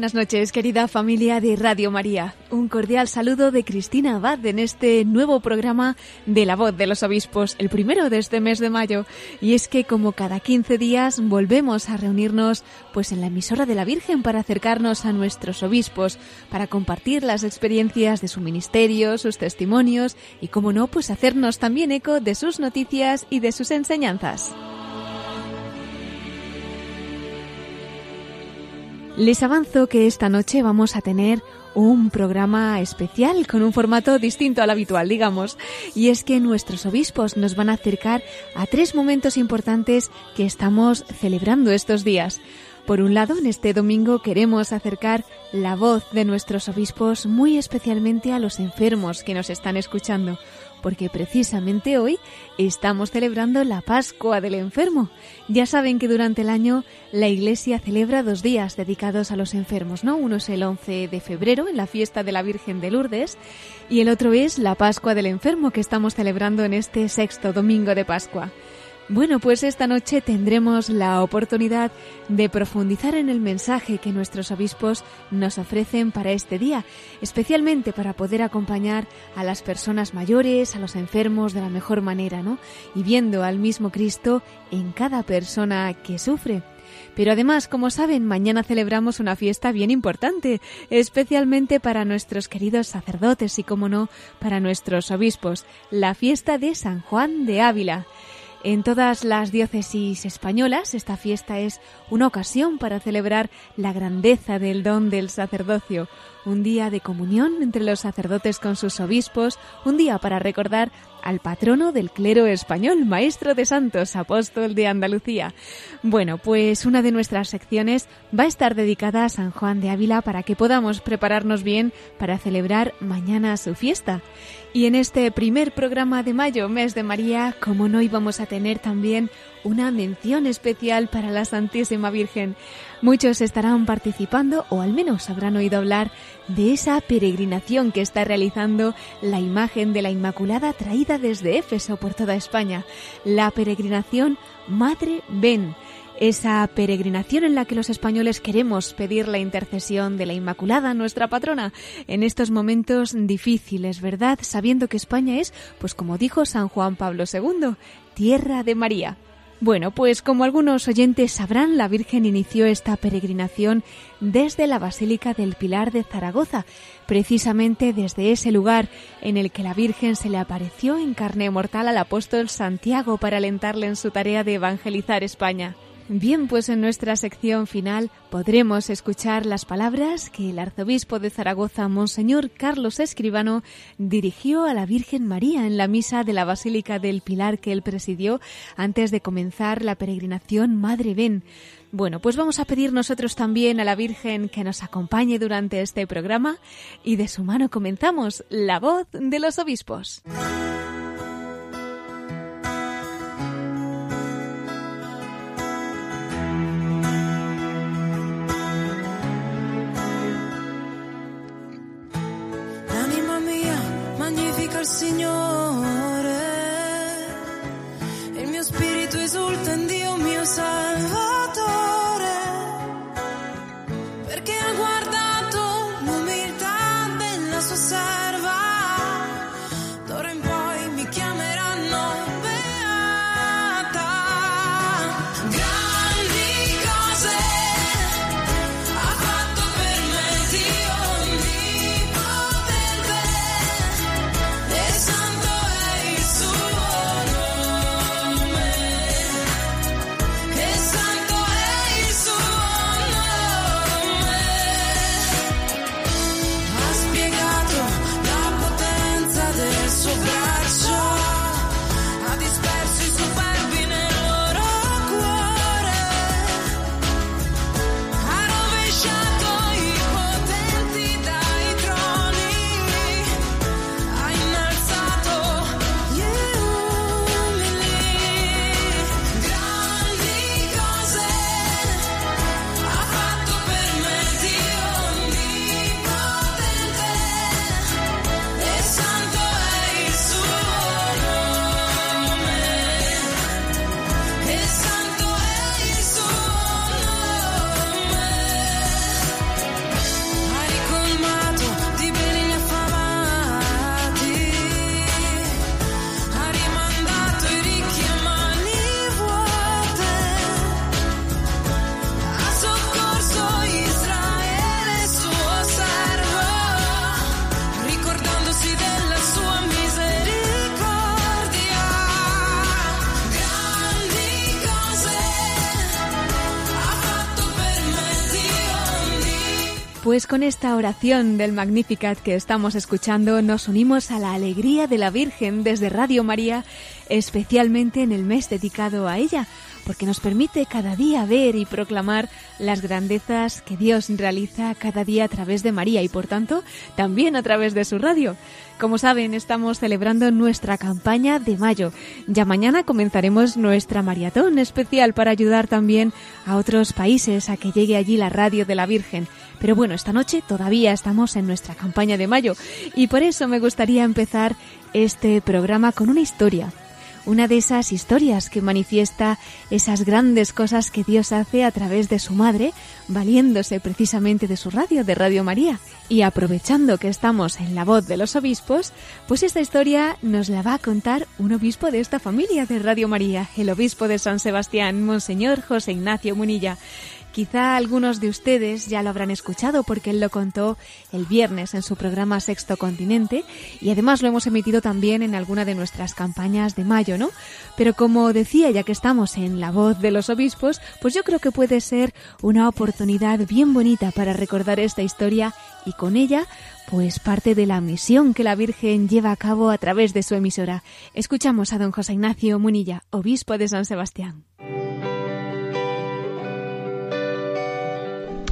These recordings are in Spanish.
Buenas noches, querida familia de Radio María. Un cordial saludo de Cristina Abad en este nuevo programa de La Voz de los Obispos, el primero de este mes de mayo. Y es que como cada 15 días volvemos a reunirnos pues en la emisora de la Virgen para acercarnos a nuestros obispos, para compartir las experiencias de su ministerio, sus testimonios y como no, pues hacernos también eco de sus noticias y de sus enseñanzas. Les avanzo que esta noche vamos a tener un programa especial con un formato distinto al habitual, digamos, y es que nuestros obispos nos van a acercar a tres momentos importantes que estamos celebrando estos días. Por un lado, en este domingo queremos acercar la voz de nuestros obispos muy especialmente a los enfermos que nos están escuchando porque precisamente hoy estamos celebrando la Pascua del Enfermo. Ya saben que durante el año la Iglesia celebra dos días dedicados a los enfermos, ¿no? Uno es el 11 de febrero, en la fiesta de la Virgen de Lourdes, y el otro es la Pascua del Enfermo que estamos celebrando en este sexto domingo de Pascua. Bueno, pues esta noche tendremos la oportunidad de profundizar en el mensaje que nuestros obispos nos ofrecen para este día, especialmente para poder acompañar a las personas mayores, a los enfermos de la mejor manera, ¿no? Y viendo al mismo Cristo en cada persona que sufre. Pero además, como saben, mañana celebramos una fiesta bien importante, especialmente para nuestros queridos sacerdotes y, como no, para nuestros obispos, la fiesta de San Juan de Ávila. En todas las diócesis españolas, esta fiesta es una ocasión para celebrar la grandeza del don del sacerdocio, un día de comunión entre los sacerdotes con sus obispos, un día para recordar al patrono del clero español, maestro de santos, apóstol de Andalucía. Bueno, pues una de nuestras secciones va a estar dedicada a San Juan de Ávila para que podamos prepararnos bien para celebrar mañana su fiesta. Y en este primer programa de mayo, mes de María, como no íbamos a tener también una mención especial para la Santísima Virgen. Muchos estarán participando o al menos habrán oído hablar de esa peregrinación que está realizando la imagen de la Inmaculada traída desde Éfeso por toda España, la peregrinación Madre Ven esa peregrinación en la que los españoles queremos pedir la intercesión de la Inmaculada, nuestra patrona, en estos momentos difíciles, ¿verdad? Sabiendo que España es, pues como dijo San Juan Pablo II, tierra de María. Bueno, pues como algunos oyentes sabrán, la Virgen inició esta peregrinación desde la Basílica del Pilar de Zaragoza, precisamente desde ese lugar en el que la Virgen se le apareció en carne mortal al apóstol Santiago para alentarle en su tarea de evangelizar España. Bien, pues en nuestra sección final podremos escuchar las palabras que el arzobispo de Zaragoza, Monseñor Carlos Escribano, dirigió a la Virgen María en la misa de la Basílica del Pilar que él presidió antes de comenzar la peregrinación Madre Ven. Bueno, pues vamos a pedir nosotros también a la Virgen que nos acompañe durante este programa y de su mano comenzamos la voz de los obispos. Il Signore. Il mio spirito Pues con esta oración del Magnificat que estamos escuchando nos unimos a la alegría de la Virgen desde Radio María, especialmente en el mes dedicado a ella, porque nos permite cada día ver y proclamar las grandezas que Dios realiza cada día a través de María y por tanto también a través de su radio. Como saben, estamos celebrando nuestra campaña de mayo. Ya mañana comenzaremos nuestra maratón especial para ayudar también a otros países a que llegue allí la radio de la Virgen. Pero bueno, esta noche todavía estamos en nuestra campaña de mayo y por eso me gustaría empezar este programa con una historia una de esas historias que manifiesta esas grandes cosas que Dios hace a través de su madre, valiéndose precisamente de su radio, de Radio María. Y aprovechando que estamos en la voz de los obispos, pues esta historia nos la va a contar un obispo de esta familia de Radio María, el obispo de San Sebastián, Monseñor José Ignacio Munilla. Quizá algunos de ustedes ya lo habrán escuchado porque él lo contó el viernes en su programa Sexto Continente y además lo hemos emitido también en alguna de nuestras campañas de mayo, ¿no? Pero como decía, ya que estamos en la voz de los obispos, pues yo creo que puede ser una oportunidad bien bonita para recordar esta historia y con ella pues parte de la misión que la Virgen lleva a cabo a través de su emisora. Escuchamos a don José Ignacio Munilla, obispo de San Sebastián.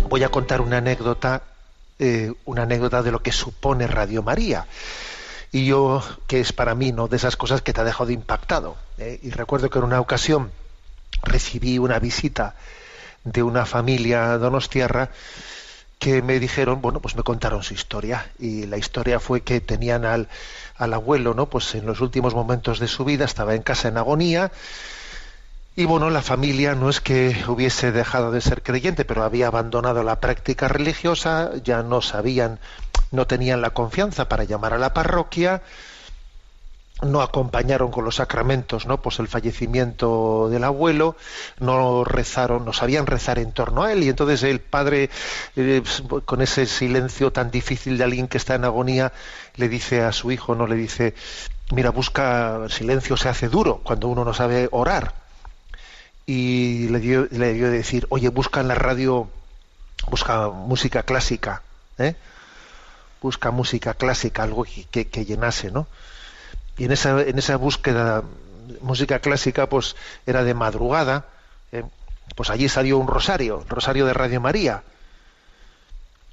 Voy a contar una anécdota, eh, una anécdota de lo que supone Radio María. Y yo, que es para mí, ¿no? De esas cosas que te ha dejado impactado. ¿eh? Y recuerdo que en una ocasión recibí una visita de una familia donostiarra que me dijeron, bueno, pues me contaron su historia. Y la historia fue que tenían al, al abuelo, ¿no? Pues en los últimos momentos de su vida estaba en casa en agonía y bueno, la familia no es que hubiese dejado de ser creyente, pero había abandonado la práctica religiosa, ya no sabían, no tenían la confianza para llamar a la parroquia, no acompañaron con los sacramentos, ¿no? Pues el fallecimiento del abuelo, no rezaron, no sabían rezar en torno a él, y entonces el padre, eh, con ese silencio tan difícil de alguien que está en agonía, le dice a su hijo, no le dice, mira, busca silencio, se hace duro cuando uno no sabe orar y le dio, le dio decir, oye, busca en la radio, busca música clásica, ¿eh? busca música clásica, algo que, que, llenase, ¿no? Y en esa, en esa búsqueda, música clásica, pues era de madrugada, ¿eh? pues allí salió un rosario, el rosario de Radio María.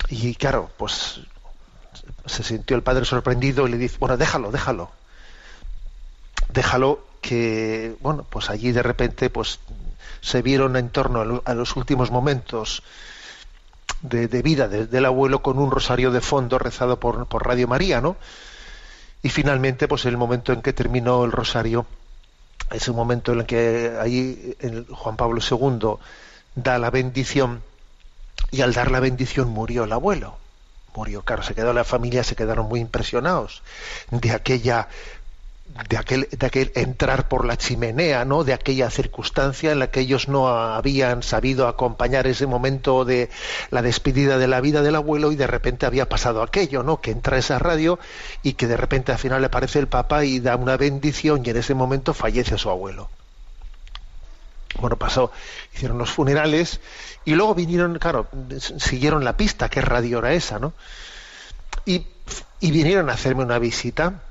Y claro, pues se sintió el padre sorprendido y le dice, bueno, déjalo, déjalo. Déjalo que, bueno, pues allí de repente, pues se vieron en torno a los últimos momentos de, vida del abuelo con un rosario de fondo rezado por, por Radio María, ¿no? Y finalmente, pues el momento en que terminó el rosario, es un momento en el que ahí Juan Pablo II da la bendición y al dar la bendición murió el abuelo. Murió, claro, se quedó la familia, se quedaron muy impresionados de aquella de aquel, de aquel entrar por la chimenea, ¿no? de aquella circunstancia en la que ellos no habían sabido acompañar ese momento de la despedida de la vida del abuelo y de repente había pasado aquello, ¿no? que entra esa radio y que de repente al final le aparece el Papa y da una bendición y en ese momento fallece su abuelo. Bueno, pasó, hicieron los funerales y luego vinieron, claro, siguieron la pista, qué radio era esa, ¿no? Y, y vinieron a hacerme una visita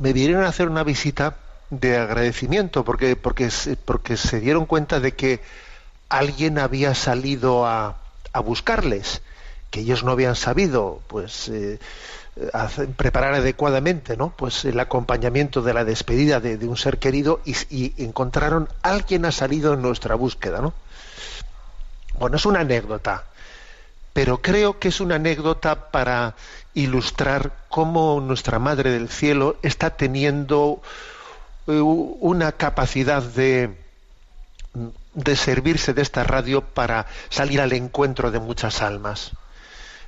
me vinieron a hacer una visita de agradecimiento porque, porque, porque se dieron cuenta de que alguien había salido a, a buscarles, que ellos no habían sabido pues eh, preparar adecuadamente ¿no? pues el acompañamiento de la despedida de, un ser querido y, y, encontraron alguien ha salido en nuestra búsqueda. ¿no? Bueno, es una anécdota, pero creo que es una anécdota para ilustrar cómo nuestra Madre del Cielo está teniendo eh, una capacidad de, de servirse de esta radio para salir al encuentro de muchas almas.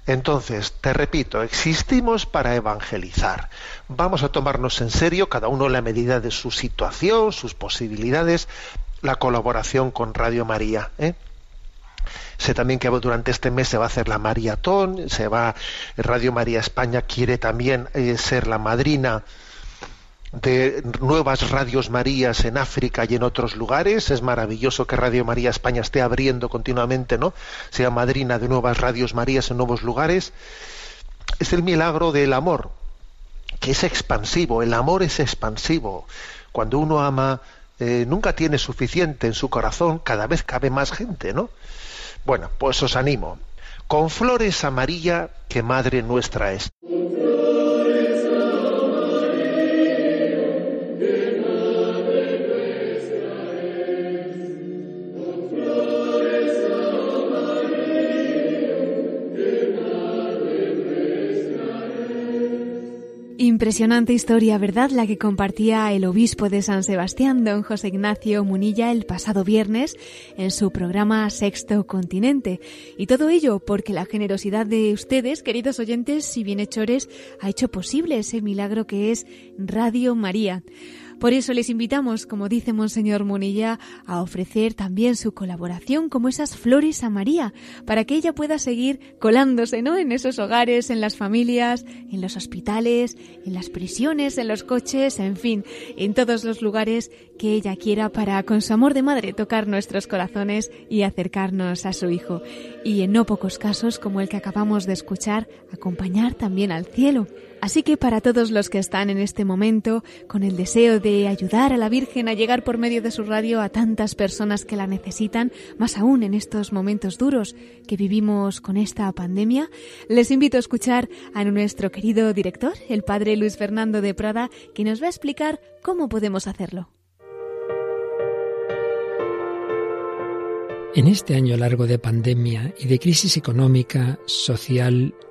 Entonces, te repito, existimos para evangelizar. Vamos a tomarnos en serio, cada uno la medida de su situación, sus posibilidades, la colaboración con Radio María. ¿eh? Sé también que durante este mes se va a hacer la maratón, se va Radio María España quiere también eh, ser la madrina de nuevas radios Marías en África y en otros lugares. Es maravilloso que Radio María España esté abriendo continuamente, ¿no? Sea madrina de nuevas radios Marías en nuevos lugares. Es el milagro del amor, que es expansivo. El amor es expansivo. Cuando uno ama, eh, nunca tiene suficiente en su corazón, cada vez cabe más gente, ¿no? Bueno, pues os animo. Con flores amarilla que Madre nuestra es. Impresionante historia, ¿verdad? La que compartía el obispo de San Sebastián, don José Ignacio Munilla, el pasado viernes en su programa Sexto Continente. Y todo ello porque la generosidad de ustedes, queridos oyentes y bienhechores, ha hecho posible ese milagro que es Radio María. Por eso les invitamos, como dice Monseñor Munilla, a ofrecer también su colaboración como esas flores a María, para que ella pueda seguir colándose, ¿no? En esos hogares, en las familias, en los hospitales, en las prisiones, en los coches, en fin, en todos los lugares que ella quiera para, con su amor de madre, tocar nuestros corazones y acercarnos a su Hijo. Y en no pocos casos, como el que acabamos de escuchar, acompañar también al cielo. Así que para todos los que están en este momento con el deseo de ayudar a la Virgen a llegar por medio de su radio a tantas personas que la necesitan, más aún en estos momentos duros que vivimos con esta pandemia, les invito a escuchar a nuestro querido director, el padre Luis Fernando de Prada, que nos va a explicar cómo podemos hacerlo. En este año largo de pandemia y de crisis económica, social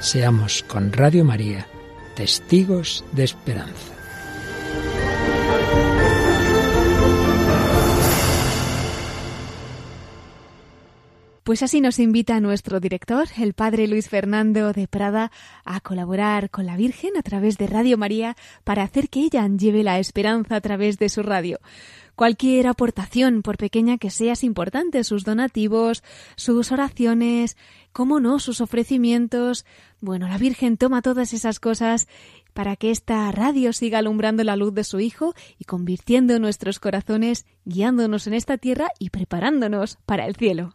Seamos con Radio María testigos de esperanza. Pues así nos invita nuestro director, el padre Luis Fernando de Prada, a colaborar con la Virgen a través de Radio María para hacer que ella lleve la esperanza a través de su radio. Cualquier aportación, por pequeña que sea, es importante. Sus donativos, sus oraciones, cómo no, sus ofrecimientos. Bueno, la Virgen toma todas esas cosas para que esta radio siga alumbrando la luz de su Hijo y convirtiendo nuestros corazones, guiándonos en esta tierra y preparándonos para el cielo.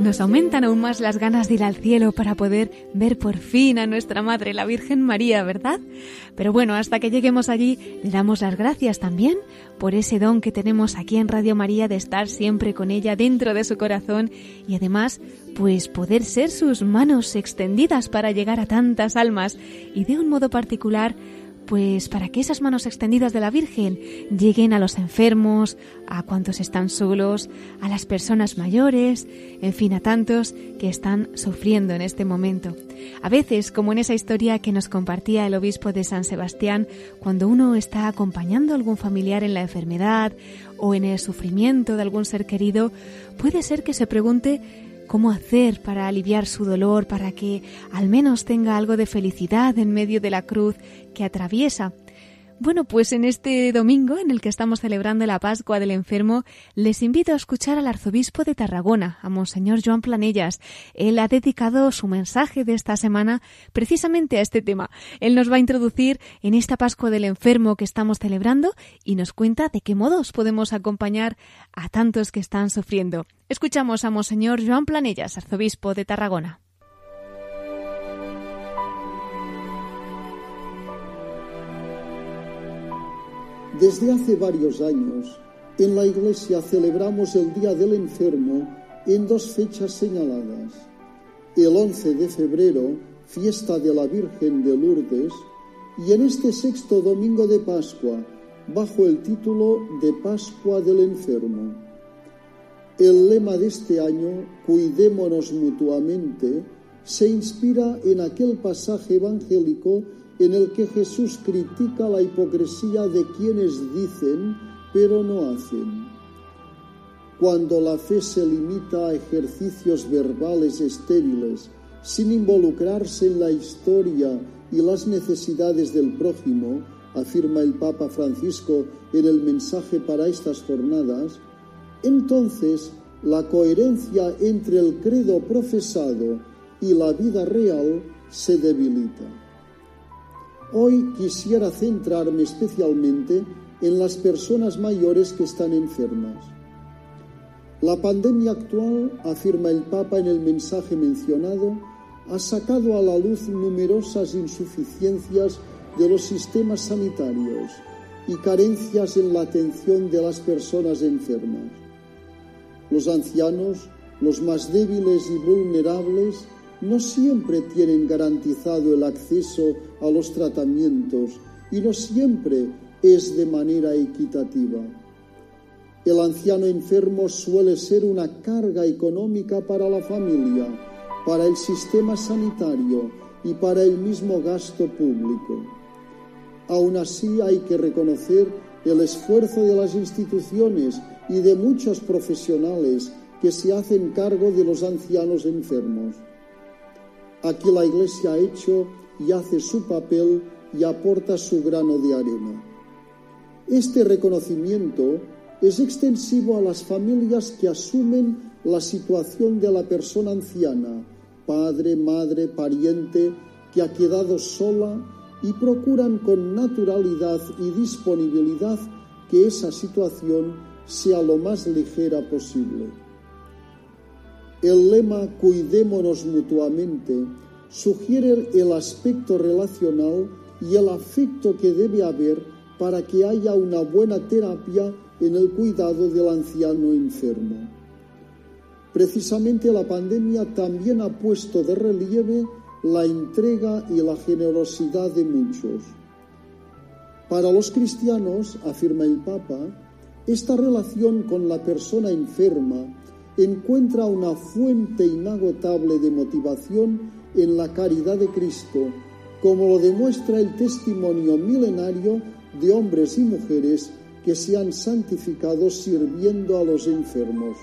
Nos aumentan aún más las ganas de ir al cielo para poder ver por fin a nuestra Madre, la Virgen María, ¿verdad? Pero bueno, hasta que lleguemos allí, le damos las gracias también por ese don que tenemos aquí en Radio María de estar siempre con ella dentro de su corazón y además, pues poder ser sus manos extendidas para llegar a tantas almas y de un modo particular pues para que esas manos extendidas de la Virgen lleguen a los enfermos, a cuantos están solos, a las personas mayores, en fin, a tantos que están sufriendo en este momento. A veces, como en esa historia que nos compartía el obispo de San Sebastián, cuando uno está acompañando a algún familiar en la enfermedad o en el sufrimiento de algún ser querido, puede ser que se pregunte cómo hacer para aliviar su dolor, para que al menos tenga algo de felicidad en medio de la cruz que atraviesa. Bueno, pues en este domingo en el que estamos celebrando la Pascua del Enfermo, les invito a escuchar al arzobispo de Tarragona, a Monseñor Joan Planellas. Él ha dedicado su mensaje de esta semana precisamente a este tema. Él nos va a introducir en esta Pascua del Enfermo que estamos celebrando y nos cuenta de qué modos podemos acompañar a tantos que están sufriendo. Escuchamos a Monseñor Joan Planellas, arzobispo de Tarragona. Desde hace varios años, en la Iglesia celebramos el Día del Enfermo en dos fechas señaladas. El 11 de febrero, fiesta de la Virgen de Lourdes, y en este sexto domingo de Pascua, bajo el título de Pascua del Enfermo. El lema de este año, Cuidémonos mutuamente, se inspira en aquel pasaje evangélico en el que Jesús critica la hipocresía de quienes dicen pero no hacen. Cuando la fe se limita a ejercicios verbales estériles, sin involucrarse en la historia y las necesidades del prójimo, afirma el Papa Francisco en el mensaje para estas jornadas, entonces la coherencia entre el credo profesado y la vida real se debilita. Hoy quisiera centrarme especialmente en las personas mayores que están enfermas. La pandemia actual, afirma el Papa en el mensaje mencionado, ha sacado a la luz numerosas insuficiencias de los sistemas sanitarios y carencias en la atención de las personas enfermas. Los ancianos, los más débiles y vulnerables, no siempre tienen garantizado el acceso a los tratamientos y no siempre es de manera equitativa. El anciano enfermo suele ser una carga económica para la familia, para el sistema sanitario y para el mismo gasto público. Aún así hay que reconocer el esfuerzo de las instituciones y de muchos profesionales que se hacen cargo de los ancianos enfermos. Aquí la Iglesia ha hecho y hace su papel y aporta su grano de arena. Este reconocimiento es extensivo a las familias que asumen la situación de la persona anciana, padre, madre, pariente, que ha quedado sola y procuran con naturalidad y disponibilidad que esa situación sea lo más ligera posible. El lema Cuidémonos mutuamente sugiere el aspecto relacional y el afecto que debe haber para que haya una buena terapia en el cuidado del anciano enfermo. Precisamente la pandemia también ha puesto de relieve la entrega y la generosidad de muchos. Para los cristianos, afirma el Papa, esta relación con la persona enferma encuentra una fuente inagotable de motivación en la caridad de Cristo, como lo demuestra el testimonio milenario de hombres y mujeres que se han santificado sirviendo a los enfermos.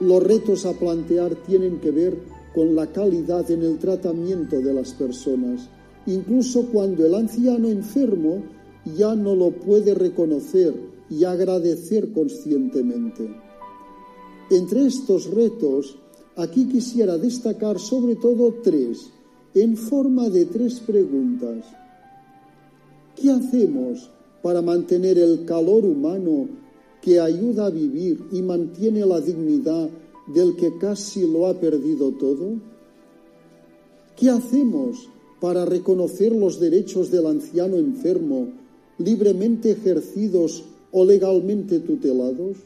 Los retos a plantear tienen que ver con la calidad en el tratamiento de las personas, incluso cuando el anciano enfermo ya no lo puede reconocer y agradecer conscientemente. Entre estos retos, aquí quisiera destacar sobre todo tres, en forma de tres preguntas. ¿Qué hacemos para mantener el calor humano que ayuda a vivir y mantiene la dignidad del que casi lo ha perdido todo? ¿Qué hacemos para reconocer los derechos del anciano enfermo libremente ejercidos o legalmente tutelados?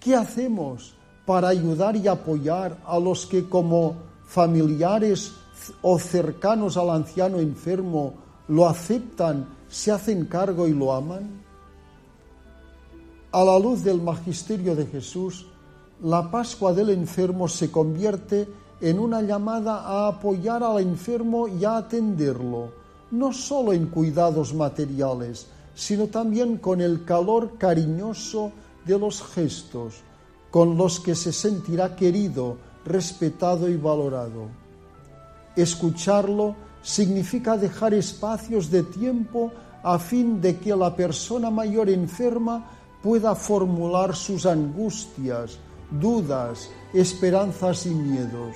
¿Qué hacemos para ayudar y apoyar a los que como familiares o cercanos al anciano enfermo lo aceptan, se hacen cargo y lo aman? A la luz del magisterio de Jesús, la Pascua del enfermo se convierte en una llamada a apoyar al enfermo y a atenderlo, no solo en cuidados materiales, sino también con el calor cariñoso de los gestos, con los que se sentirá querido, respetado y valorado. Escucharlo significa dejar espacios de tiempo a fin de que la persona mayor enferma pueda formular sus angustias, dudas, esperanzas y miedos.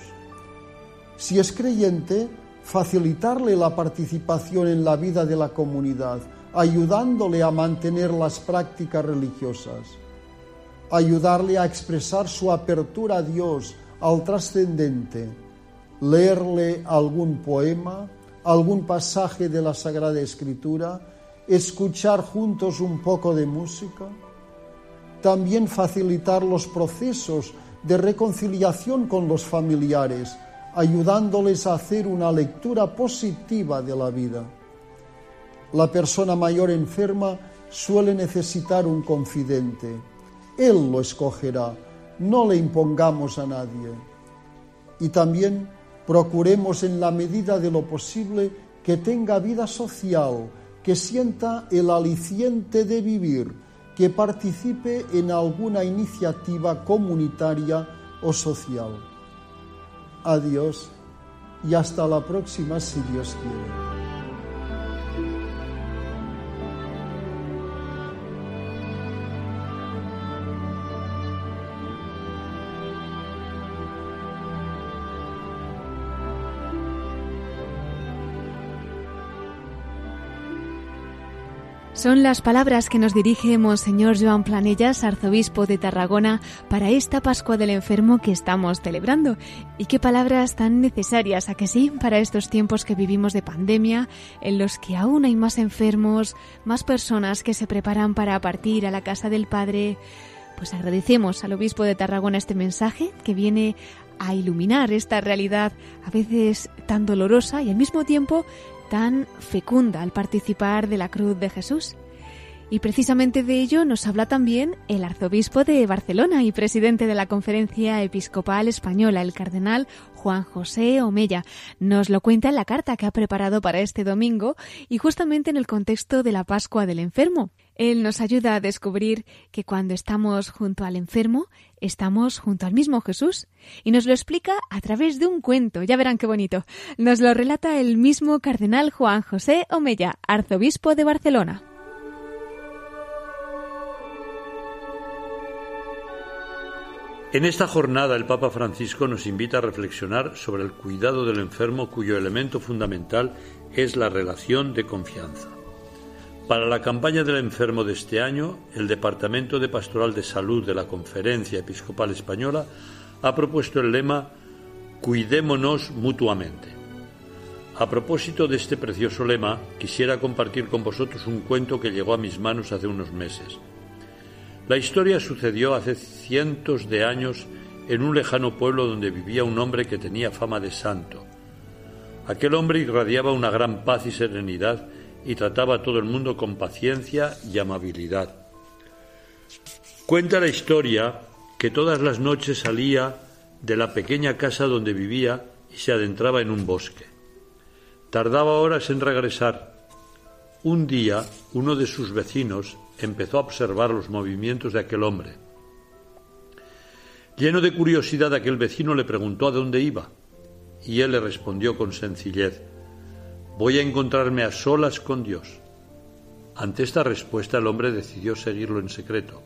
Si es creyente, facilitarle la participación en la vida de la comunidad, ayudándole a mantener las prácticas religiosas, ayudarle a expresar su apertura a Dios, al trascendente, leerle algún poema, algún pasaje de la Sagrada Escritura, escuchar juntos un poco de música, también facilitar los procesos de reconciliación con los familiares, ayudándoles a hacer una lectura positiva de la vida. La persona mayor enferma suele necesitar un confidente. Él lo escogerá, no le impongamos a nadie. Y también procuremos en la medida de lo posible que tenga vida social, que sienta el aliciente de vivir, que participe en alguna iniciativa comunitaria o social. Adiós y hasta la próxima si Dios quiere. Son las palabras que nos dirige Monseñor Joan Planellas, arzobispo de Tarragona, para esta Pascua del Enfermo que estamos celebrando. Y qué palabras tan necesarias, a que sí, para estos tiempos que vivimos de pandemia, en los que aún hay más enfermos, más personas que se preparan para partir a la casa del Padre. Pues agradecemos al obispo de Tarragona este mensaje que viene a iluminar esta realidad a veces tan dolorosa y al mismo tiempo tan fecunda al participar de la cruz de Jesús. Y precisamente de ello nos habla también el arzobispo de Barcelona y presidente de la Conferencia Episcopal Española, el cardenal Juan José Omella. Nos lo cuenta en la carta que ha preparado para este domingo y justamente en el contexto de la Pascua del Enfermo. Él nos ayuda a descubrir que cuando estamos junto al enfermo, estamos junto al mismo Jesús. Y nos lo explica a través de un cuento. Ya verán qué bonito. Nos lo relata el mismo cardenal Juan José Omella, arzobispo de Barcelona. En esta jornada el Papa Francisco nos invita a reflexionar sobre el cuidado del enfermo cuyo elemento fundamental es la relación de confianza. Para la campaña del enfermo de este año, el Departamento de Pastoral de Salud de la Conferencia Episcopal Española ha propuesto el lema Cuidémonos mutuamente. A propósito de este precioso lema, quisiera compartir con vosotros un cuento que llegó a mis manos hace unos meses. La historia sucedió hace cientos de años en un lejano pueblo donde vivía un hombre que tenía fama de santo. Aquel hombre irradiaba una gran paz y serenidad y trataba a todo el mundo con paciencia y amabilidad. Cuenta la historia que todas las noches salía de la pequeña casa donde vivía y se adentraba en un bosque. Tardaba horas en regresar. Un día, uno de sus vecinos empezó a observar los movimientos de aquel hombre. Lleno de curiosidad, aquel vecino le preguntó a dónde iba, y él le respondió con sencillez, voy a encontrarme a solas con Dios. Ante esta respuesta el hombre decidió seguirlo en secreto.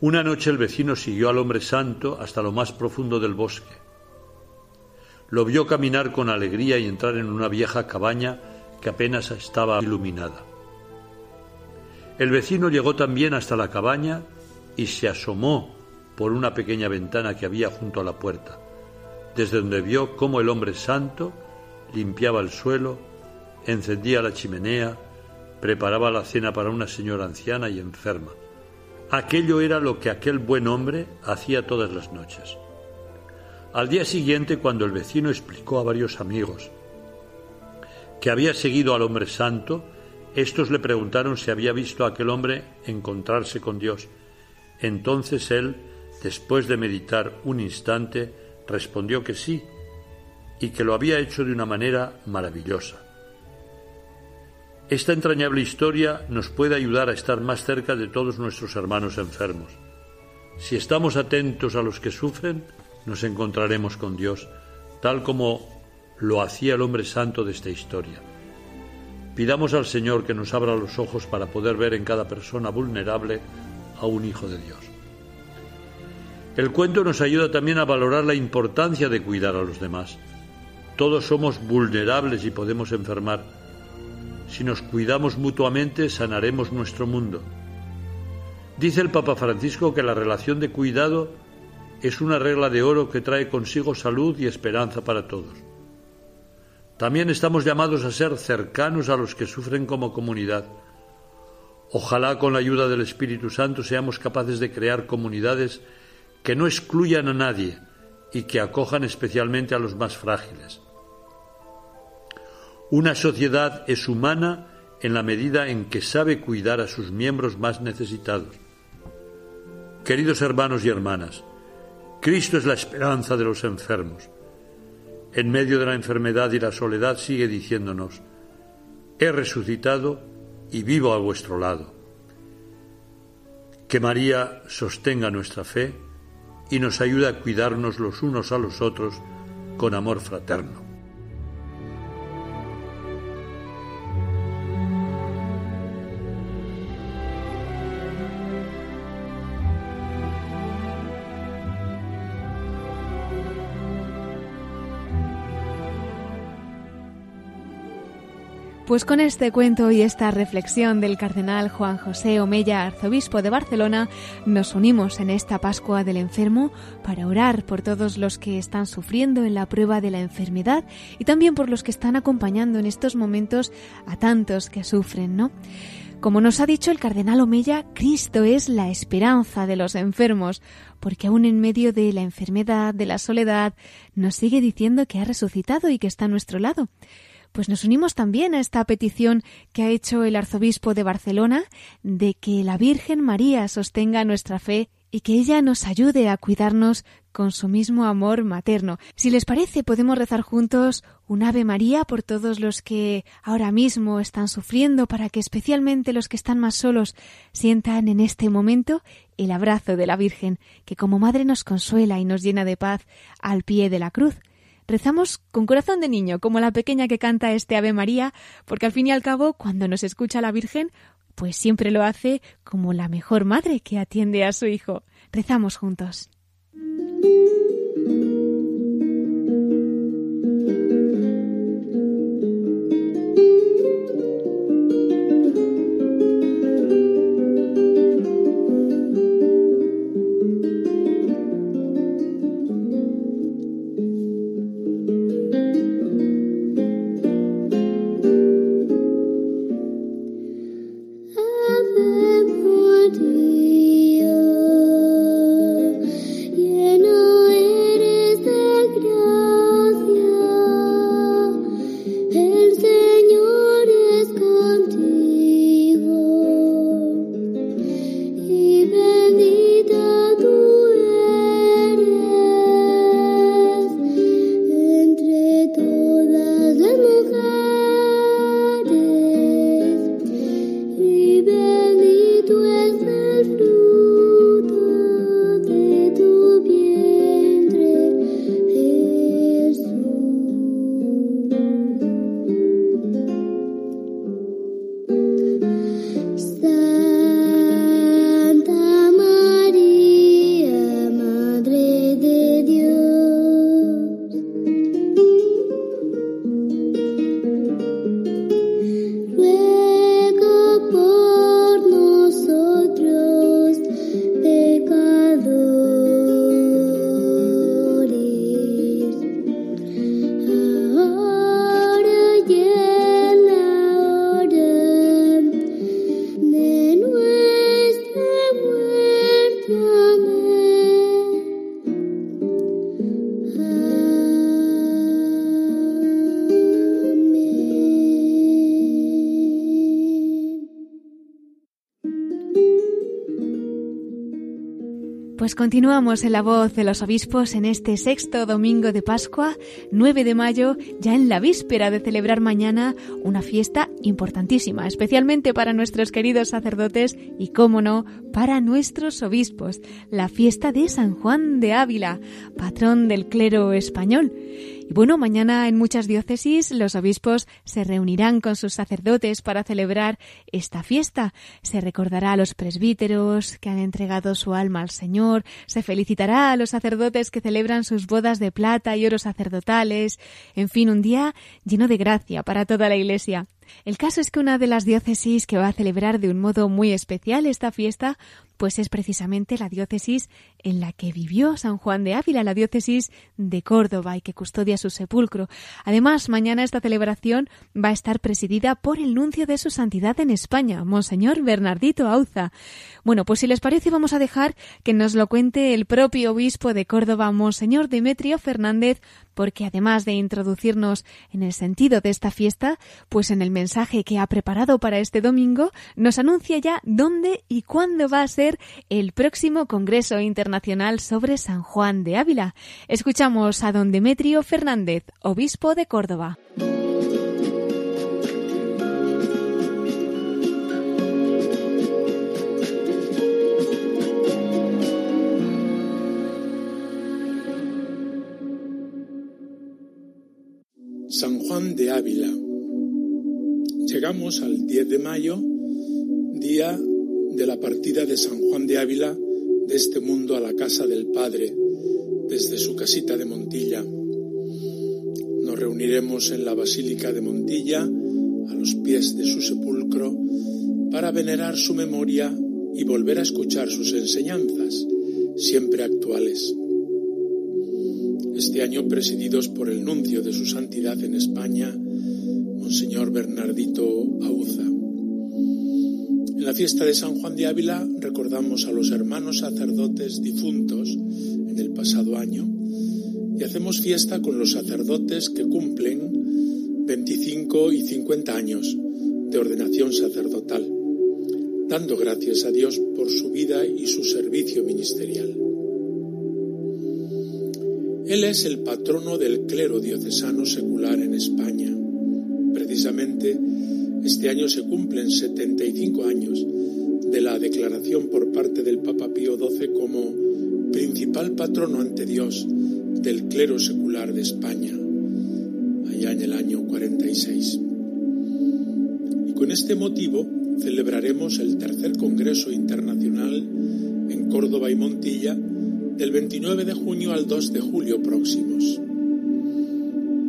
Una noche el vecino siguió al hombre santo hasta lo más profundo del bosque. Lo vio caminar con alegría y entrar en una vieja cabaña que apenas estaba iluminada. El vecino llegó también hasta la cabaña y se asomó por una pequeña ventana que había junto a la puerta, desde donde vio cómo el hombre santo limpiaba el suelo, encendía la chimenea, preparaba la cena para una señora anciana y enferma. Aquello era lo que aquel buen hombre hacía todas las noches. Al día siguiente, cuando el vecino explicó a varios amigos que había seguido al hombre santo, estos le preguntaron si había visto a aquel hombre encontrarse con Dios. Entonces él, después de meditar un instante, respondió que sí, y que lo había hecho de una manera maravillosa. Esta entrañable historia nos puede ayudar a estar más cerca de todos nuestros hermanos enfermos. Si estamos atentos a los que sufren, nos encontraremos con Dios, tal como lo hacía el hombre santo de esta historia. Pidamos al Señor que nos abra los ojos para poder ver en cada persona vulnerable a un Hijo de Dios. El cuento nos ayuda también a valorar la importancia de cuidar a los demás. Todos somos vulnerables y podemos enfermar. Si nos cuidamos mutuamente, sanaremos nuestro mundo. Dice el Papa Francisco que la relación de cuidado es una regla de oro que trae consigo salud y esperanza para todos. También estamos llamados a ser cercanos a los que sufren como comunidad. Ojalá con la ayuda del Espíritu Santo seamos capaces de crear comunidades que no excluyan a nadie y que acojan especialmente a los más frágiles. Una sociedad es humana en la medida en que sabe cuidar a sus miembros más necesitados. Queridos hermanos y hermanas, Cristo es la esperanza de los enfermos en medio de la enfermedad y la soledad, sigue diciéndonos, he resucitado y vivo a vuestro lado. Que María sostenga nuestra fe y nos ayude a cuidarnos los unos a los otros con amor fraterno. Pues con este cuento y esta reflexión del cardenal Juan José Omella, arzobispo de Barcelona, nos unimos en esta Pascua del Enfermo para orar por todos los que están sufriendo en la prueba de la enfermedad y también por los que están acompañando en estos momentos a tantos que sufren, ¿no? Como nos ha dicho el cardenal Omella, Cristo es la esperanza de los enfermos, porque aún en medio de la enfermedad, de la soledad, nos sigue diciendo que ha resucitado y que está a nuestro lado pues nos unimos también a esta petición que ha hecho el arzobispo de Barcelona de que la Virgen María sostenga nuestra fe y que ella nos ayude a cuidarnos con su mismo amor materno. Si les parece, podemos rezar juntos un Ave María por todos los que ahora mismo están sufriendo, para que especialmente los que están más solos sientan en este momento el abrazo de la Virgen, que como madre nos consuela y nos llena de paz al pie de la cruz rezamos con corazón de niño, como la pequeña que canta este Ave María, porque al fin y al cabo, cuando nos escucha la Virgen, pues siempre lo hace como la mejor madre que atiende a su hijo. Rezamos juntos. Pues continuamos en la voz de los obispos en este sexto domingo de Pascua, 9 de mayo, ya en la víspera de celebrar mañana una fiesta importantísima, especialmente para nuestros queridos sacerdotes y, cómo no, para nuestros obispos, la fiesta de San Juan de Ávila, patrón del clero español. Bueno, mañana en muchas diócesis los obispos se reunirán con sus sacerdotes para celebrar esta fiesta. Se recordará a los presbíteros que han entregado su alma al Señor, se felicitará a los sacerdotes que celebran sus bodas de plata y oro sacerdotales, en fin, un día lleno de gracia para toda la Iglesia. El caso es que una de las diócesis que va a celebrar de un modo muy especial esta fiesta, pues es precisamente la diócesis en la que vivió San Juan de Ávila, la diócesis de Córdoba y que custodia su sepulcro. Además, mañana esta celebración va a estar presidida por el nuncio de su santidad en España, Monseñor Bernardito Auza. Bueno, pues si les parece vamos a dejar que nos lo cuente el propio obispo de Córdoba, Monseñor Demetrio Fernández, porque además de introducirnos en el sentido de esta fiesta, pues en el mensaje que ha preparado para este domingo nos anuncia ya dónde y cuándo va a ser el próximo Congreso Internacional sobre San Juan de Ávila. Escuchamos a don Demetrio Fernández, obispo de Córdoba. San Juan de Ávila. Llegamos al 10 de mayo, día de la partida de San Juan de Ávila de este mundo a la casa del Padre, desde su casita de Montilla. Nos reuniremos en la Basílica de Montilla, a los pies de su sepulcro, para venerar su memoria y volver a escuchar sus enseñanzas, siempre actuales este año presididos por el nuncio de su santidad en España, Monseñor Bernardito Auza. En la fiesta de San Juan de Ávila recordamos a los hermanos sacerdotes difuntos en el pasado año y hacemos fiesta con los sacerdotes que cumplen 25 y 50 años de ordenación sacerdotal, dando gracias a Dios por su vida y su servicio ministerial. Él es el patrono del clero diocesano secular en España. Precisamente este año se cumplen 75 años de la declaración por parte del Papa Pío XII como principal patrono ante Dios del clero secular de España, allá en el año 46. Y con este motivo celebraremos el tercer Congreso Internacional en Córdoba y Montilla del 29 de junio al 2 de julio próximos.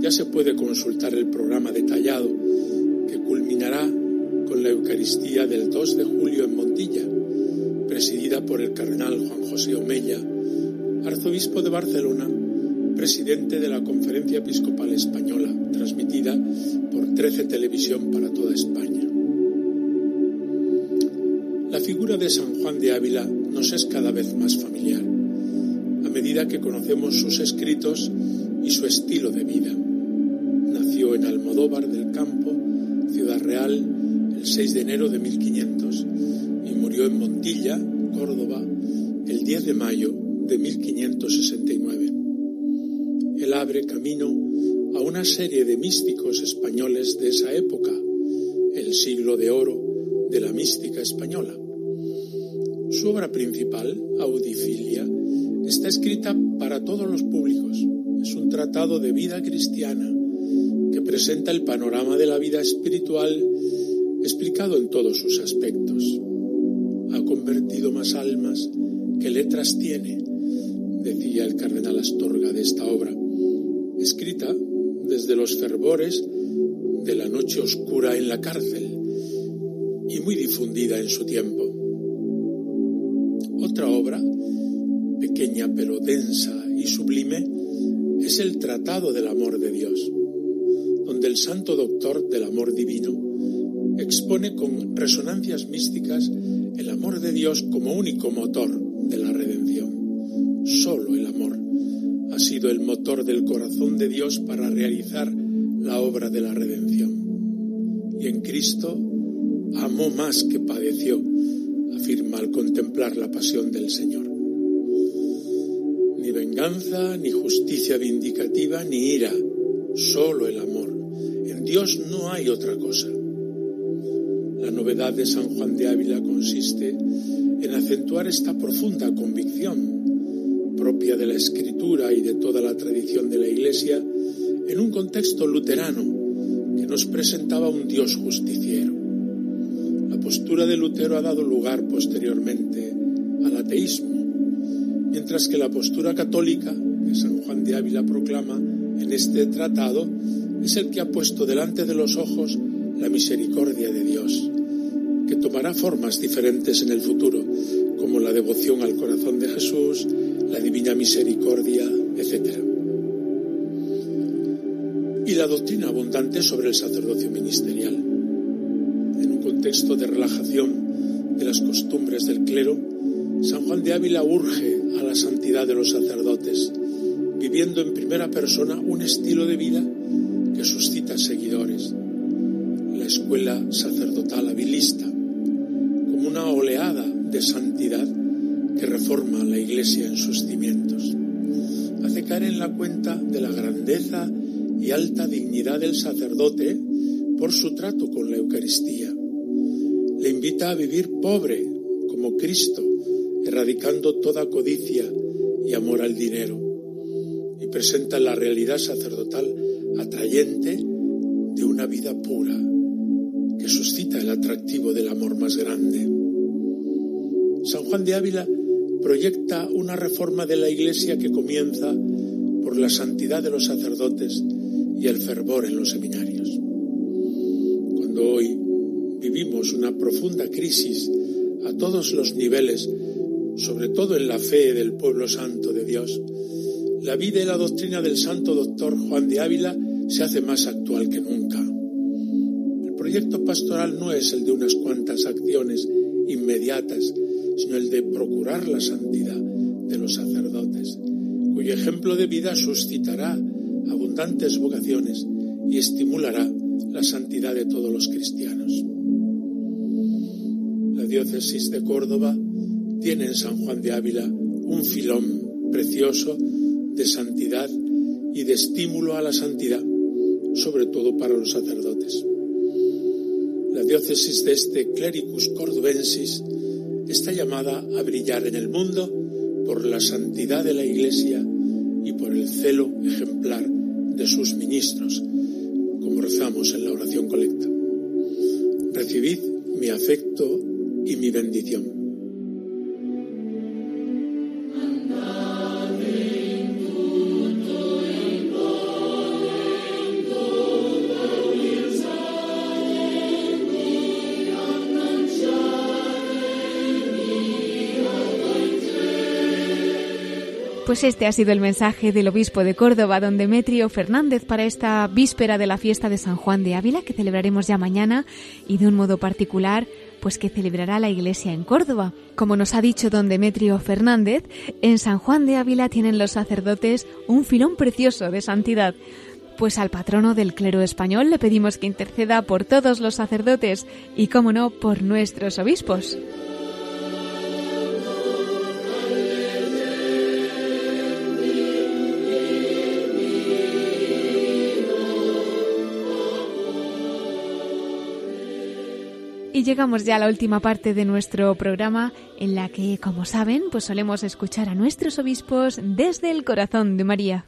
Ya se puede consultar el programa detallado que culminará con la Eucaristía del 2 de julio en Montilla, presidida por el cardenal Juan José Omella, arzobispo de Barcelona, presidente de la Conferencia Episcopal Española, transmitida por 13 Televisión para toda España. La figura de San Juan de Ávila nos es cada vez más familiar medida que conocemos sus escritos y su estilo de vida. En Almodóvar del Campo, Ciudad Real, el 6 de enero de 1500 y murió en Montilla, Córdoba, el 10 de mayo de 1569. Él abre camino a una serie de místicos españoles de esa época, el siglo de oro de la mística española. Su obra principal, Audifilia, está escrita para todos los públicos. Es un tratado de vida cristiana presenta el panorama de la vida espiritual explicado en todos sus aspectos. Ha convertido más almas que letras tiene, decía el cardenal Astorga de esta obra, escrita desde los fervores de la noche oscura en la cárcel y muy difundida en su tiempo. Otra obra pequeña pero densa y sublime, es el Tratado del Amor de Dios, el santo doctor del amor divino expone con resonancias místicas el amor de Dios como único motor de la redención. Solo el amor ha sido el motor del corazón de Dios para realizar la obra de la redención. Y en Cristo amó más que padeció, afirma al contemplar la pasión del Señor. Ni venganza, ni justicia vindicativa, ni ira, solo el amor. Dios no hay otra cosa. La novedad de San Juan de Ávila consiste en acentuar esta profunda convicción propia de la escritura y de toda la tradición de la Iglesia en un contexto luterano que nos presentaba un Dios justiciero. La postura de Lutero ha dado lugar posteriormente al ateísmo, mientras que la postura católica que San Juan de Ávila proclama en este tratado es el que ha puesto delante de los ojos la misericordia de Dios, que tomará formas diferentes en el futuro, como la devoción al corazón de Jesús, la divina misericordia, etc. Y la doctrina abundante sobre el sacerdocio ministerial. En un contexto de relajación de las costumbres del clero, San Juan de Ávila urge a la santidad de los sacerdotes, viviendo en primera persona un estilo de vida que suscita seguidores. La escuela sacerdotal habilista, como una oleada de santidad que reforma la Iglesia en sus cimientos. Hace caer en la cuenta de la grandeza y alta dignidad del sacerdote por su trato con la Eucaristía. Le invita a vivir pobre, como Cristo, erradicando toda codicia y amor al dinero. Y presenta la realidad sacerdotal atrayente de una vida pura que suscita el atractivo del amor más grande. San Juan de Ávila proyecta una reforma de la Iglesia que comienza por la santidad de los sacerdotes y el fervor en los seminarios. Cuando hoy vivimos una profunda crisis a todos los niveles, sobre todo en la fe del pueblo santo de Dios, la vida y la doctrina del santo doctor Juan de Ávila se hace más actual que nunca. El proyecto pastoral no es el de unas cuantas acciones inmediatas, sino el de procurar la santidad de los sacerdotes, cuyo ejemplo de vida suscitará abundantes vocaciones y estimulará la santidad de todos los cristianos. La diócesis de Córdoba tiene en San Juan de Ávila un filón precioso de santidad y de estímulo a la santidad, sobre todo para los sacerdotes. La diócesis de este clericus cordobensis está llamada a brillar en el mundo por la santidad de la Iglesia y por el celo ejemplar de sus ministros, como rezamos en la oración colecta. Recibid mi afecto y mi bendición. Pues este ha sido el mensaje del obispo de Córdoba, don Demetrio Fernández, para esta víspera de la fiesta de San Juan de Ávila, que celebraremos ya mañana, y de un modo particular, pues que celebrará la Iglesia en Córdoba. Como nos ha dicho don Demetrio Fernández, en San Juan de Ávila tienen los sacerdotes un filón precioso de santidad. Pues al patrono del clero español le pedimos que interceda por todos los sacerdotes y, como no, por nuestros obispos. Llegamos ya a la última parte de nuestro programa en la que, como saben, pues solemos escuchar a nuestros obispos desde el corazón de María.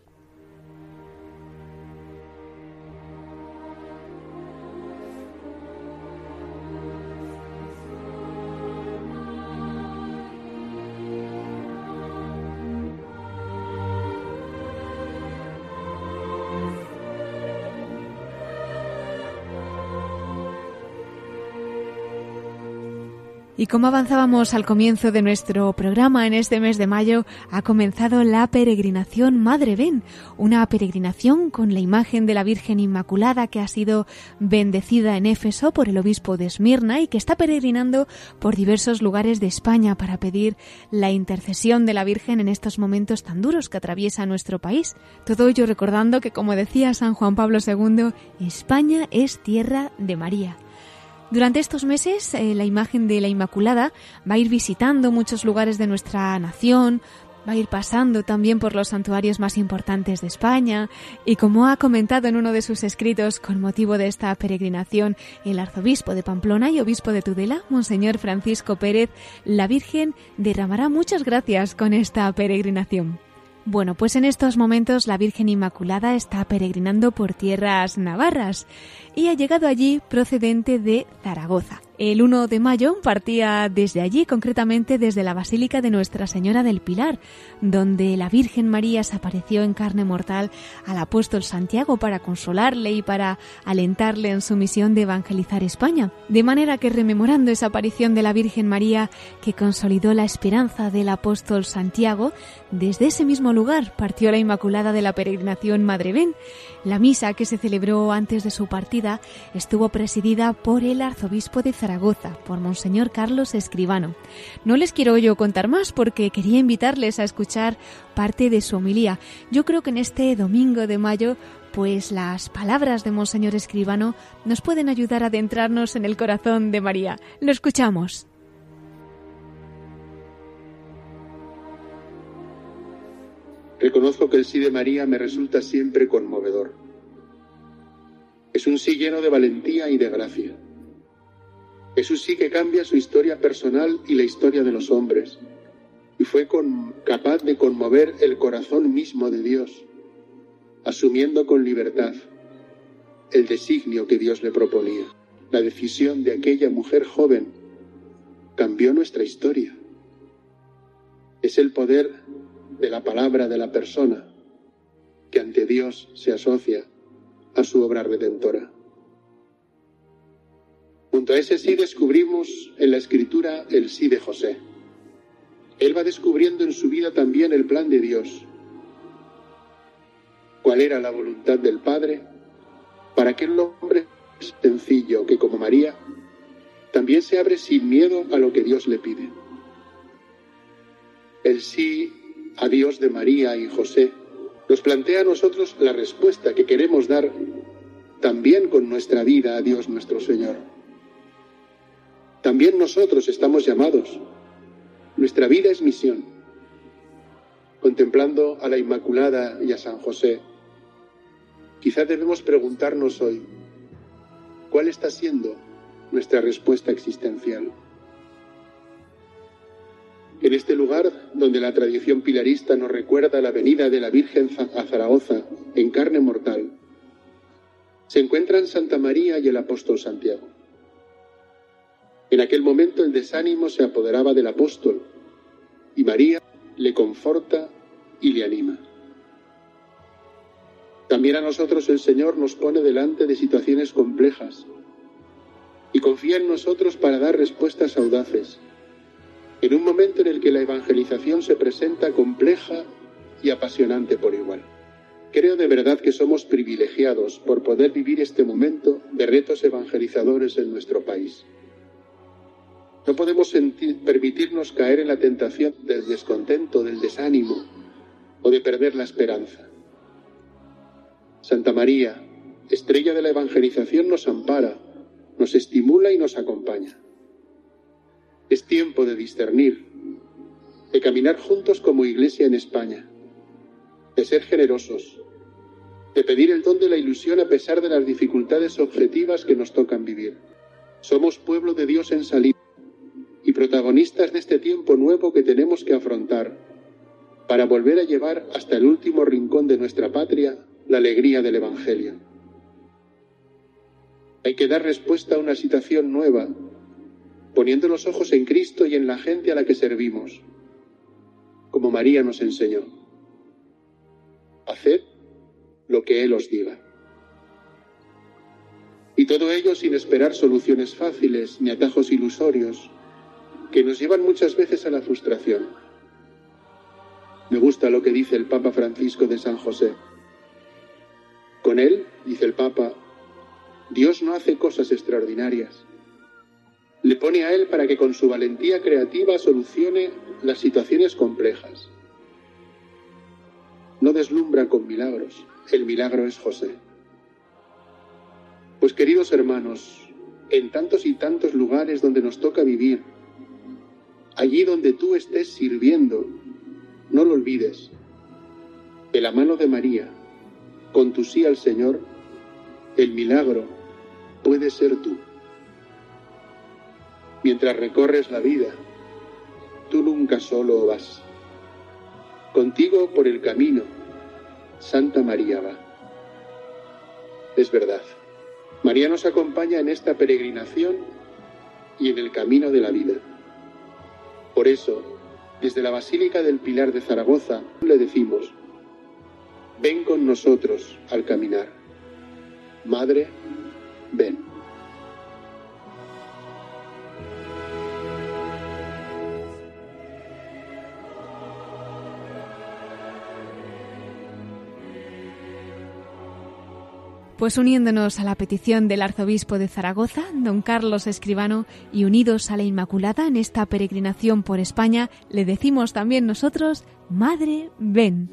Y como avanzábamos al comienzo de nuestro programa en este mes de mayo, ha comenzado la peregrinación Madre Ven, una peregrinación con la imagen de la Virgen Inmaculada que ha sido bendecida en Éfeso por el obispo de Esmirna y que está peregrinando por diversos lugares de España para pedir la intercesión de la Virgen en estos momentos tan duros que atraviesa nuestro país. Todo ello recordando que, como decía San Juan Pablo II, España es tierra de María. Durante estos meses, eh, la imagen de la Inmaculada va a ir visitando muchos lugares de nuestra nación, va a ir pasando también por los santuarios más importantes de España y como ha comentado en uno de sus escritos con motivo de esta peregrinación el arzobispo de Pamplona y obispo de Tudela, Monseñor Francisco Pérez, la Virgen derramará muchas gracias con esta peregrinación. Bueno, pues en estos momentos la Virgen Inmaculada está peregrinando por tierras navarras y ha llegado allí procedente de Zaragoza. El 1 de mayo partía desde allí, concretamente desde la Basílica de Nuestra Señora del Pilar, donde la Virgen María se apareció en carne mortal al apóstol Santiago para consolarle y para alentarle en su misión de evangelizar España. De manera que rememorando esa aparición de la Virgen María que consolidó la esperanza del apóstol Santiago, desde ese mismo lugar partió la Inmaculada de la peregrinación Madre Ben. La misa que se celebró antes de su partida estuvo presidida por el arzobispo de Zaragoza, por Monseñor Carlos Escribano. No les quiero yo contar más porque quería invitarles a escuchar parte de su homilía. Yo creo que en este domingo de mayo pues las palabras de Monseñor Escribano nos pueden ayudar a adentrarnos en el corazón de María. Lo escuchamos. Reconozco que el sí de María me resulta siempre conmovedor. Es un sí lleno de valentía y de gracia. Es un sí que cambia su historia personal y la historia de los hombres, y fue capaz de conmover el corazón mismo de Dios, asumiendo con libertad el designio que Dios le proponía. La decisión de aquella mujer joven cambió nuestra historia. Es el poder de la palabra de la persona que ante Dios se asocia a su obra redentora. Junto a ese sí descubrimos en la escritura el sí de José. Él va descubriendo en su vida también el plan de Dios. ¿Cuál era la voluntad del Padre para que un hombre sencillo que como María también se abre sin miedo a lo que Dios le pide? El sí a Dios de María y José nos plantea a nosotros la respuesta que queremos dar también con nuestra vida a Dios nuestro Señor. También nosotros estamos llamados. Nuestra vida es misión. Contemplando a la Inmaculada y a San José, quizá debemos preguntarnos hoy, ¿cuál está siendo nuestra respuesta existencial? En este lugar, donde la tradición pilarista nos recuerda la venida de la Virgen a Zaragoza en carne mortal, se encuentran Santa María y el apóstol Santiago. En aquel momento el desánimo se apoderaba del apóstol y María le conforta y le anima. También a nosotros el Señor nos pone delante de situaciones complejas y confía en nosotros para dar respuestas audaces en un momento en el que la evangelización se presenta compleja y apasionante por igual. Creo de verdad que somos privilegiados por poder vivir este momento de retos evangelizadores en nuestro país. No podemos permitirnos caer en la tentación del descontento, del desánimo o de perder la esperanza. Santa María, estrella de la evangelización, nos ampara, nos estimula y nos acompaña. Es tiempo de discernir, de caminar juntos como iglesia en España, de ser generosos, de pedir el don de la ilusión a pesar de las dificultades objetivas que nos tocan vivir. Somos pueblo de Dios en salida y protagonistas de este tiempo nuevo que tenemos que afrontar para volver a llevar hasta el último rincón de nuestra patria la alegría del Evangelio. Hay que dar respuesta a una situación nueva, poniendo los ojos en Cristo y en la gente a la que servimos, como María nos enseñó. Haced lo que Él os diga. Y todo ello sin esperar soluciones fáciles ni atajos ilusorios que nos llevan muchas veces a la frustración. Me gusta lo que dice el Papa Francisco de San José. Con él, dice el Papa, Dios no hace cosas extraordinarias. Le pone a él para que con su valentía creativa solucione las situaciones complejas. No deslumbra con milagros, el milagro es José. Pues queridos hermanos, en tantos y tantos lugares donde nos toca vivir, allí donde tú estés sirviendo, no lo olvides. De la mano de María, con tu sí al Señor, el milagro puede ser tú. Mientras recorres la vida, tú nunca solo vas. Contigo por el camino, Santa María va. Es verdad, María nos acompaña en esta peregrinación y en el camino de la vida. Por eso, desde la Basílica del Pilar de Zaragoza le decimos, ven con nosotros al caminar. Madre, ven. Pues uniéndonos a la petición del arzobispo de Zaragoza, don Carlos Escribano, y unidos a la Inmaculada en esta peregrinación por España, le decimos también nosotros, Madre, ven.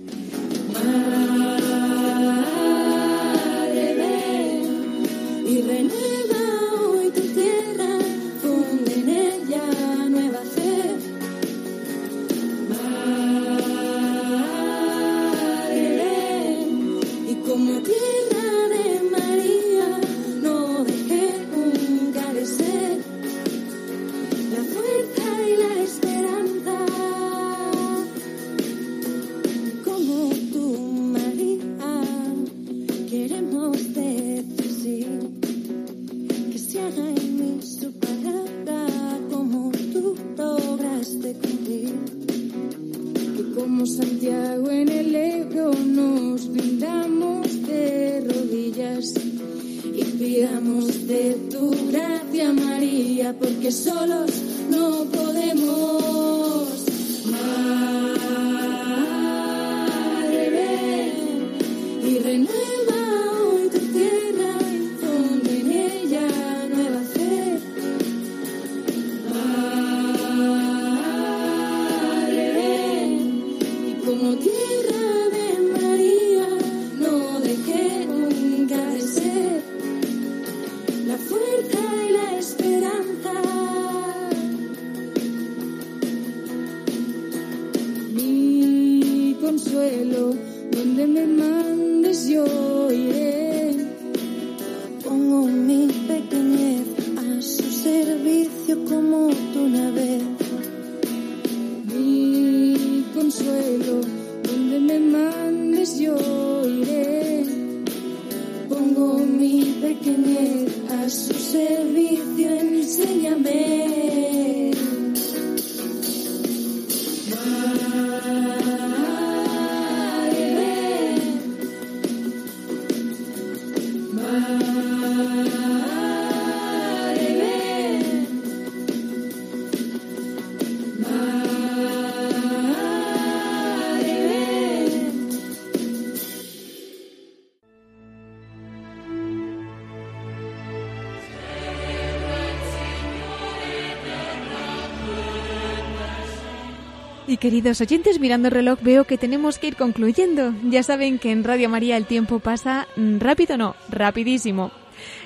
Y queridos oyentes, mirando el reloj veo que tenemos que ir concluyendo. Ya saben que en Radio María el tiempo pasa mm, rápido, no, rapidísimo.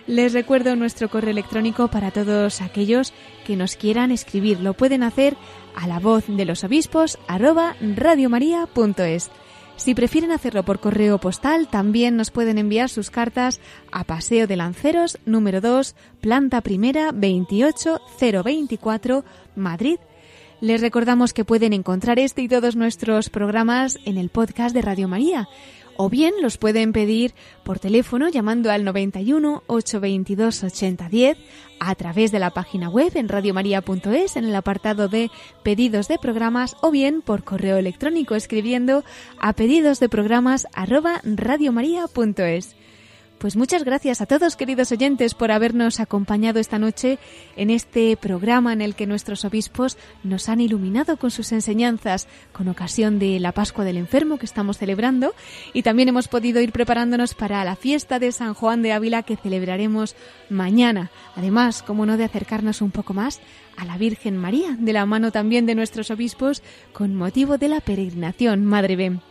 Les recuerdo nuestro correo electrónico para todos aquellos que nos quieran escribir. Lo pueden hacer a la voz de los obispos arroba radiomaria.es. Si prefieren hacerlo por correo postal, también nos pueden enviar sus cartas a Paseo de Lanceros, número 2, planta primera, 28024, Madrid. Les recordamos que pueden encontrar este y todos nuestros programas en el podcast de Radio María. O bien los pueden pedir por teléfono llamando al 91 822 8010 a través de la página web en radiomaria.es en el apartado de pedidos de programas o bien por correo electrónico escribiendo a pedidos de programas arroba. Pues muchas gracias a todos, queridos oyentes, por habernos acompañado esta noche en este programa en el que nuestros obispos nos han iluminado con sus enseñanzas con ocasión de la Pascua del Enfermo que estamos celebrando y también hemos podido ir preparándonos para la fiesta de San Juan de Ávila que celebraremos mañana. Además, como no de acercarnos un poco más a la Virgen María, de la mano también de nuestros obispos con motivo de la peregrinación Madre Ben.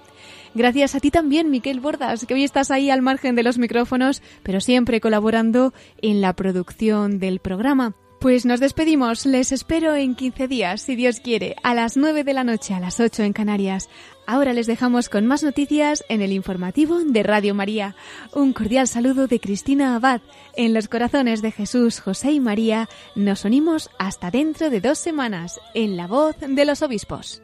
Gracias a ti también, Miquel Bordas, que hoy estás ahí al margen de los micrófonos, pero siempre colaborando en la producción del programa. Pues nos despedimos, les espero en 15 días, si Dios quiere, a las 9 de la noche, a las 8 en Canarias. Ahora les dejamos con más noticias en el informativo de Radio María. Un cordial saludo de Cristina Abad. En los corazones de Jesús, José y María nos unimos hasta dentro de dos semanas, en la voz de los obispos.